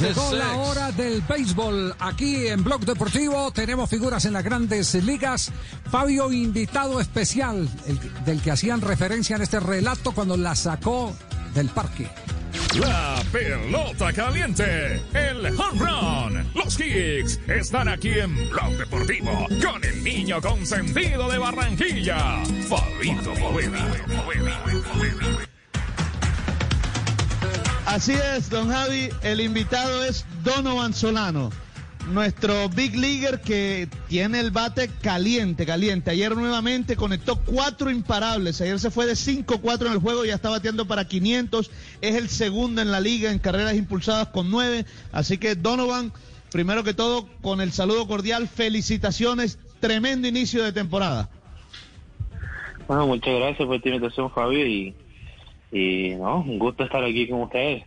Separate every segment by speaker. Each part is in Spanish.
Speaker 1: Llegó la hora del béisbol. Aquí en Blog Deportivo tenemos figuras en las grandes ligas. Fabio, invitado especial, el, del que hacían referencia en este relato cuando la sacó del parque.
Speaker 2: La pelota caliente, el home run, los kicks están aquí en Blog Deportivo con el niño consentido de Barranquilla, Fabito Poveda.
Speaker 3: Así es, don Javi, el invitado es Donovan Solano, nuestro big leaguer que tiene el bate caliente, caliente. Ayer nuevamente conectó cuatro imparables, ayer se fue de 5-4 en el juego, ya está bateando para 500, es el segundo en la liga en carreras impulsadas con nueve, así que Donovan, primero que todo, con el saludo cordial, felicitaciones, tremendo inicio de temporada.
Speaker 4: Bueno, muchas gracias por esta invitación, y y no, un gusto estar aquí con ustedes.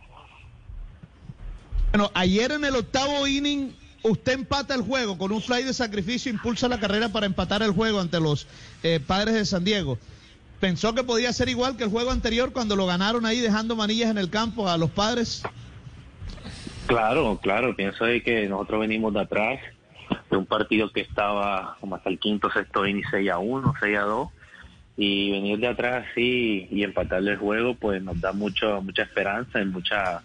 Speaker 3: Bueno, ayer en el octavo inning usted empata el juego con un fly de sacrificio, impulsa la carrera para empatar el juego ante los eh, padres de San Diego. ¿Pensó que podía ser igual que el juego anterior cuando lo ganaron ahí dejando manillas en el campo a los padres?
Speaker 4: Claro, claro, pienso de que nosotros venimos de atrás, de un partido que estaba como hasta el quinto, sexto inning 6 a 1, 6 a 2 y venir de atrás así y empatarle el juego pues nos da mucho mucha esperanza y mucha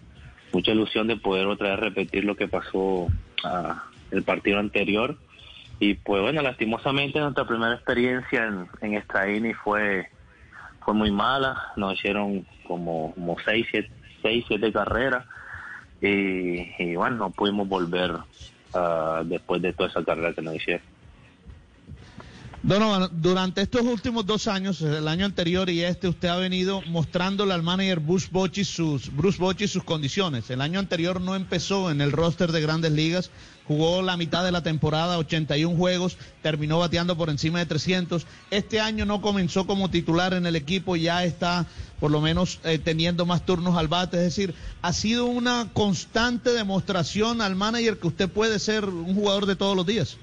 Speaker 4: mucha ilusión de poder otra vez repetir lo que pasó ah, el partido anterior. Y pues bueno lastimosamente nuestra primera experiencia en, en esta INI fue fue muy mala. Nos hicieron como como seis siete, seis, siete carreras. Y, bueno no pudimos volver uh, después de toda esa carrera que nos hicieron
Speaker 3: Durante estos últimos dos años, el año anterior y este, usted ha venido mostrándole al manager Bruce Bochy sus, Bruce Bochy sus condiciones. El año anterior no empezó en el roster de grandes ligas, jugó la mitad de la temporada, 81 juegos, terminó bateando por encima de 300. Este año no comenzó como titular en el equipo, ya está por lo menos eh, teniendo más turnos al bate. Es decir, ha sido una constante demostración al manager que usted puede ser un jugador de todos los días.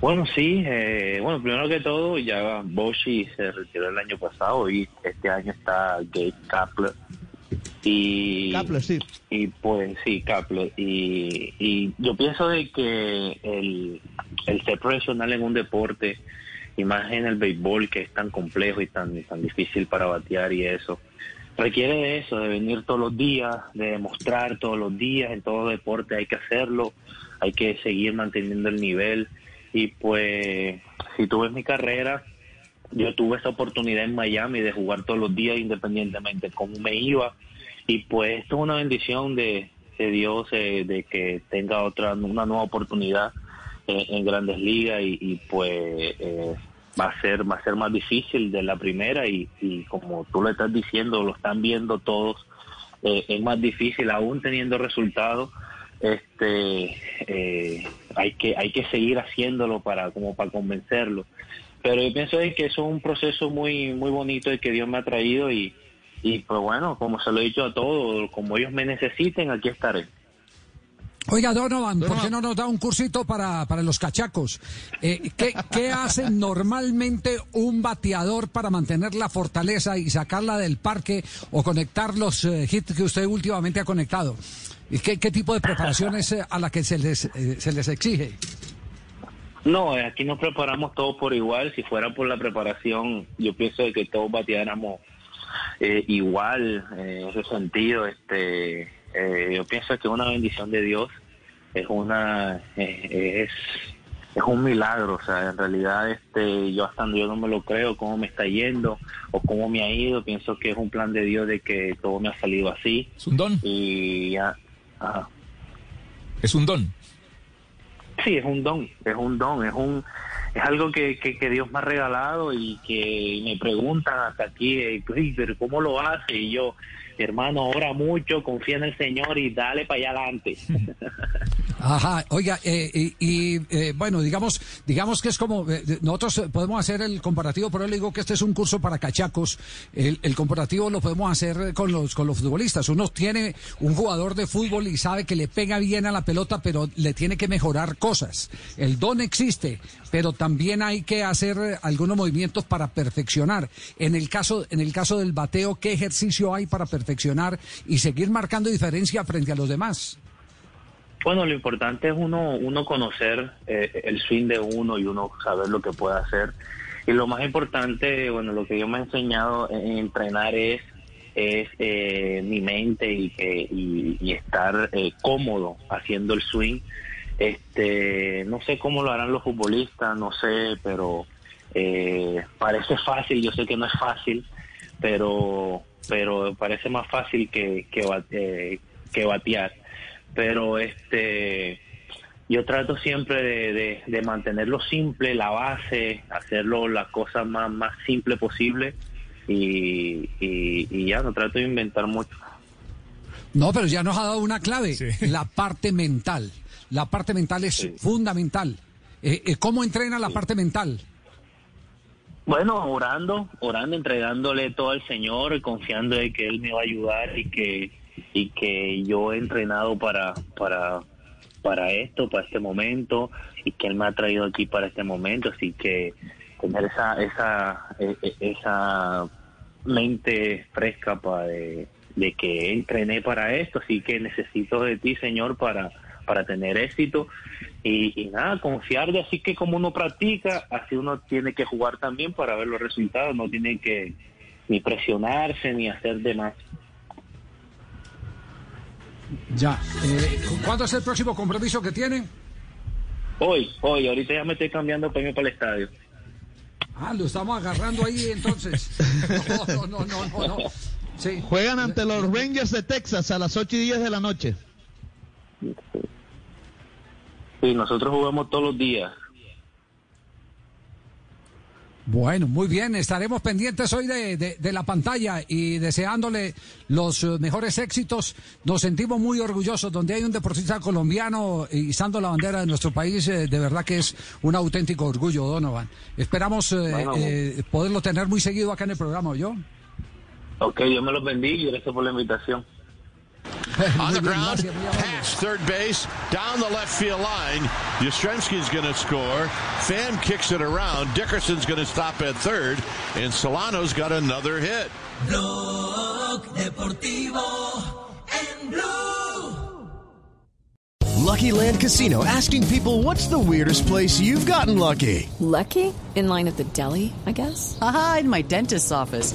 Speaker 4: Bueno, sí, eh, bueno, primero que todo, ya Boshi se retiró el año pasado y este año está Gabe Kapler. Y,
Speaker 3: Kapler, sí.
Speaker 4: Y pues sí, Kapler. Y, y yo pienso de que el, el ser profesional en un deporte, y más en el béisbol que es tan complejo y tan, tan difícil para batear y eso, requiere de eso, de venir todos los días, de demostrar todos los días, en todo deporte hay que hacerlo, hay que seguir manteniendo el nivel y pues si tú ves mi carrera, yo tuve esa oportunidad en Miami de jugar todos los días independientemente de cómo me iba. Y pues esto es una bendición de, de Dios eh, de que tenga otra una nueva oportunidad en Grandes Ligas y, y pues eh, va a ser va a ser más difícil de la primera y, y como tú lo estás diciendo lo están viendo todos eh, es más difícil aún teniendo resultados este eh, hay que hay que seguir haciéndolo para como para convencerlo. Pero yo pienso que eso es un proceso muy muy bonito y que Dios me ha traído y y pues bueno como se lo he dicho a todos como ellos me necesiten aquí estaré
Speaker 1: Oiga, Donovan, ¿por qué no nos da un cursito para, para los cachacos? Eh, ¿qué, ¿Qué hace normalmente un bateador para mantener la fortaleza y sacarla del parque o conectar los eh, hits que usted últimamente ha conectado? ¿Y qué, qué tipo de preparaciones eh, a la que se les, eh, se les exige?
Speaker 4: No, eh, aquí nos preparamos todos por igual. Si fuera por la preparación, yo pienso de que todos bateáramos eh, igual en ese sentido. Este, eh, yo pienso que una bendición de Dios es una eh, es es un milagro, o sea, en realidad este yo hasta yo no me lo creo cómo me está yendo o cómo me ha ido, pienso que es un plan de Dios de que todo me ha salido así.
Speaker 2: Es un don.
Speaker 4: Y ya ajá.
Speaker 2: Es un don.
Speaker 4: Sí, es un don, es un don, es un es algo que, que, que Dios me ha regalado y que me preguntan hasta aquí, eh, "Uy, pero ¿cómo lo hace? Y yo, hermano, ora mucho, confía en el Señor y dale para allá adelante.
Speaker 1: Ajá, oiga, eh, y, y, eh, bueno, digamos, digamos que es como, eh, nosotros podemos hacer el comparativo, pero le digo que este es un curso para cachacos, el, el, comparativo lo podemos hacer con los, con los futbolistas, uno tiene un jugador de fútbol y sabe que le pega bien a la pelota, pero le tiene que mejorar cosas, el don existe, pero también hay que hacer algunos movimientos para perfeccionar, en el caso, en el caso del bateo, ¿qué ejercicio hay para perfeccionar y seguir marcando diferencia frente a los demás?
Speaker 4: Bueno, lo importante es uno, uno conocer eh, el swing de uno y uno saber lo que puede hacer. Y lo más importante, bueno, lo que yo me he enseñado en entrenar es, es eh, mi mente y, y, y estar eh, cómodo haciendo el swing. Este, no sé cómo lo harán los futbolistas, no sé, pero eh, parece fácil. Yo sé que no es fácil, pero pero parece más fácil que que, eh, que batear pero este yo trato siempre de, de, de, mantenerlo simple, la base, hacerlo la cosa más, más simple posible y, y, y, ya no trato de inventar mucho.
Speaker 1: No, pero ya nos ha dado una clave, sí. la parte mental. La parte mental es sí. fundamental. Eh, eh, ¿Cómo entrena la sí. parte mental?
Speaker 4: Bueno, orando, orando, entregándole todo al Señor, confiando en que Él me va a ayudar y que y que yo he entrenado para para para esto, para este momento y que él me ha traído aquí para este momento, así que tener esa esa e, e, esa mente fresca para de, que entrené para esto, así que necesito de ti, Señor, para para tener éxito. Y, y, nada, confiar de así que como uno practica, así uno tiene que jugar también para ver los resultados, no tiene que ni presionarse ni hacer de más.
Speaker 1: Ya. Eh, ¿Cuándo es el próximo compromiso que tienen?
Speaker 4: Hoy, hoy. Ahorita ya me estoy cambiando irme para el estadio.
Speaker 1: Ah, lo estamos agarrando ahí entonces. No, no, no, no. no.
Speaker 3: Sí. Juegan ante los Rangers de Texas a las 8 y 10 de la noche.
Speaker 4: Sí, nosotros jugamos todos los días.
Speaker 1: Bueno, muy bien, estaremos pendientes hoy de, de, de, la pantalla y deseándole los mejores éxitos. Nos sentimos muy orgullosos donde hay un deportista colombiano izando la bandera de nuestro país. Eh, de verdad que es un auténtico orgullo, Donovan. Esperamos eh, bueno, eh, poderlo tener muy seguido acá en el programa, ¿yo?
Speaker 4: Ok, Dios me los bendiga y gracias por la invitación.
Speaker 5: On the ground, pass third base, down the left field line. Yastrzemski's going to score. Fan kicks it around. Dickerson's going to stop at third. And Solano's got another hit.
Speaker 6: Blog Deportivo en Blue.
Speaker 7: Lucky Land Casino asking people what's the weirdest place you've gotten lucky?
Speaker 8: Lucky? In line at the deli, I guess?
Speaker 9: Aha, in my dentist's office.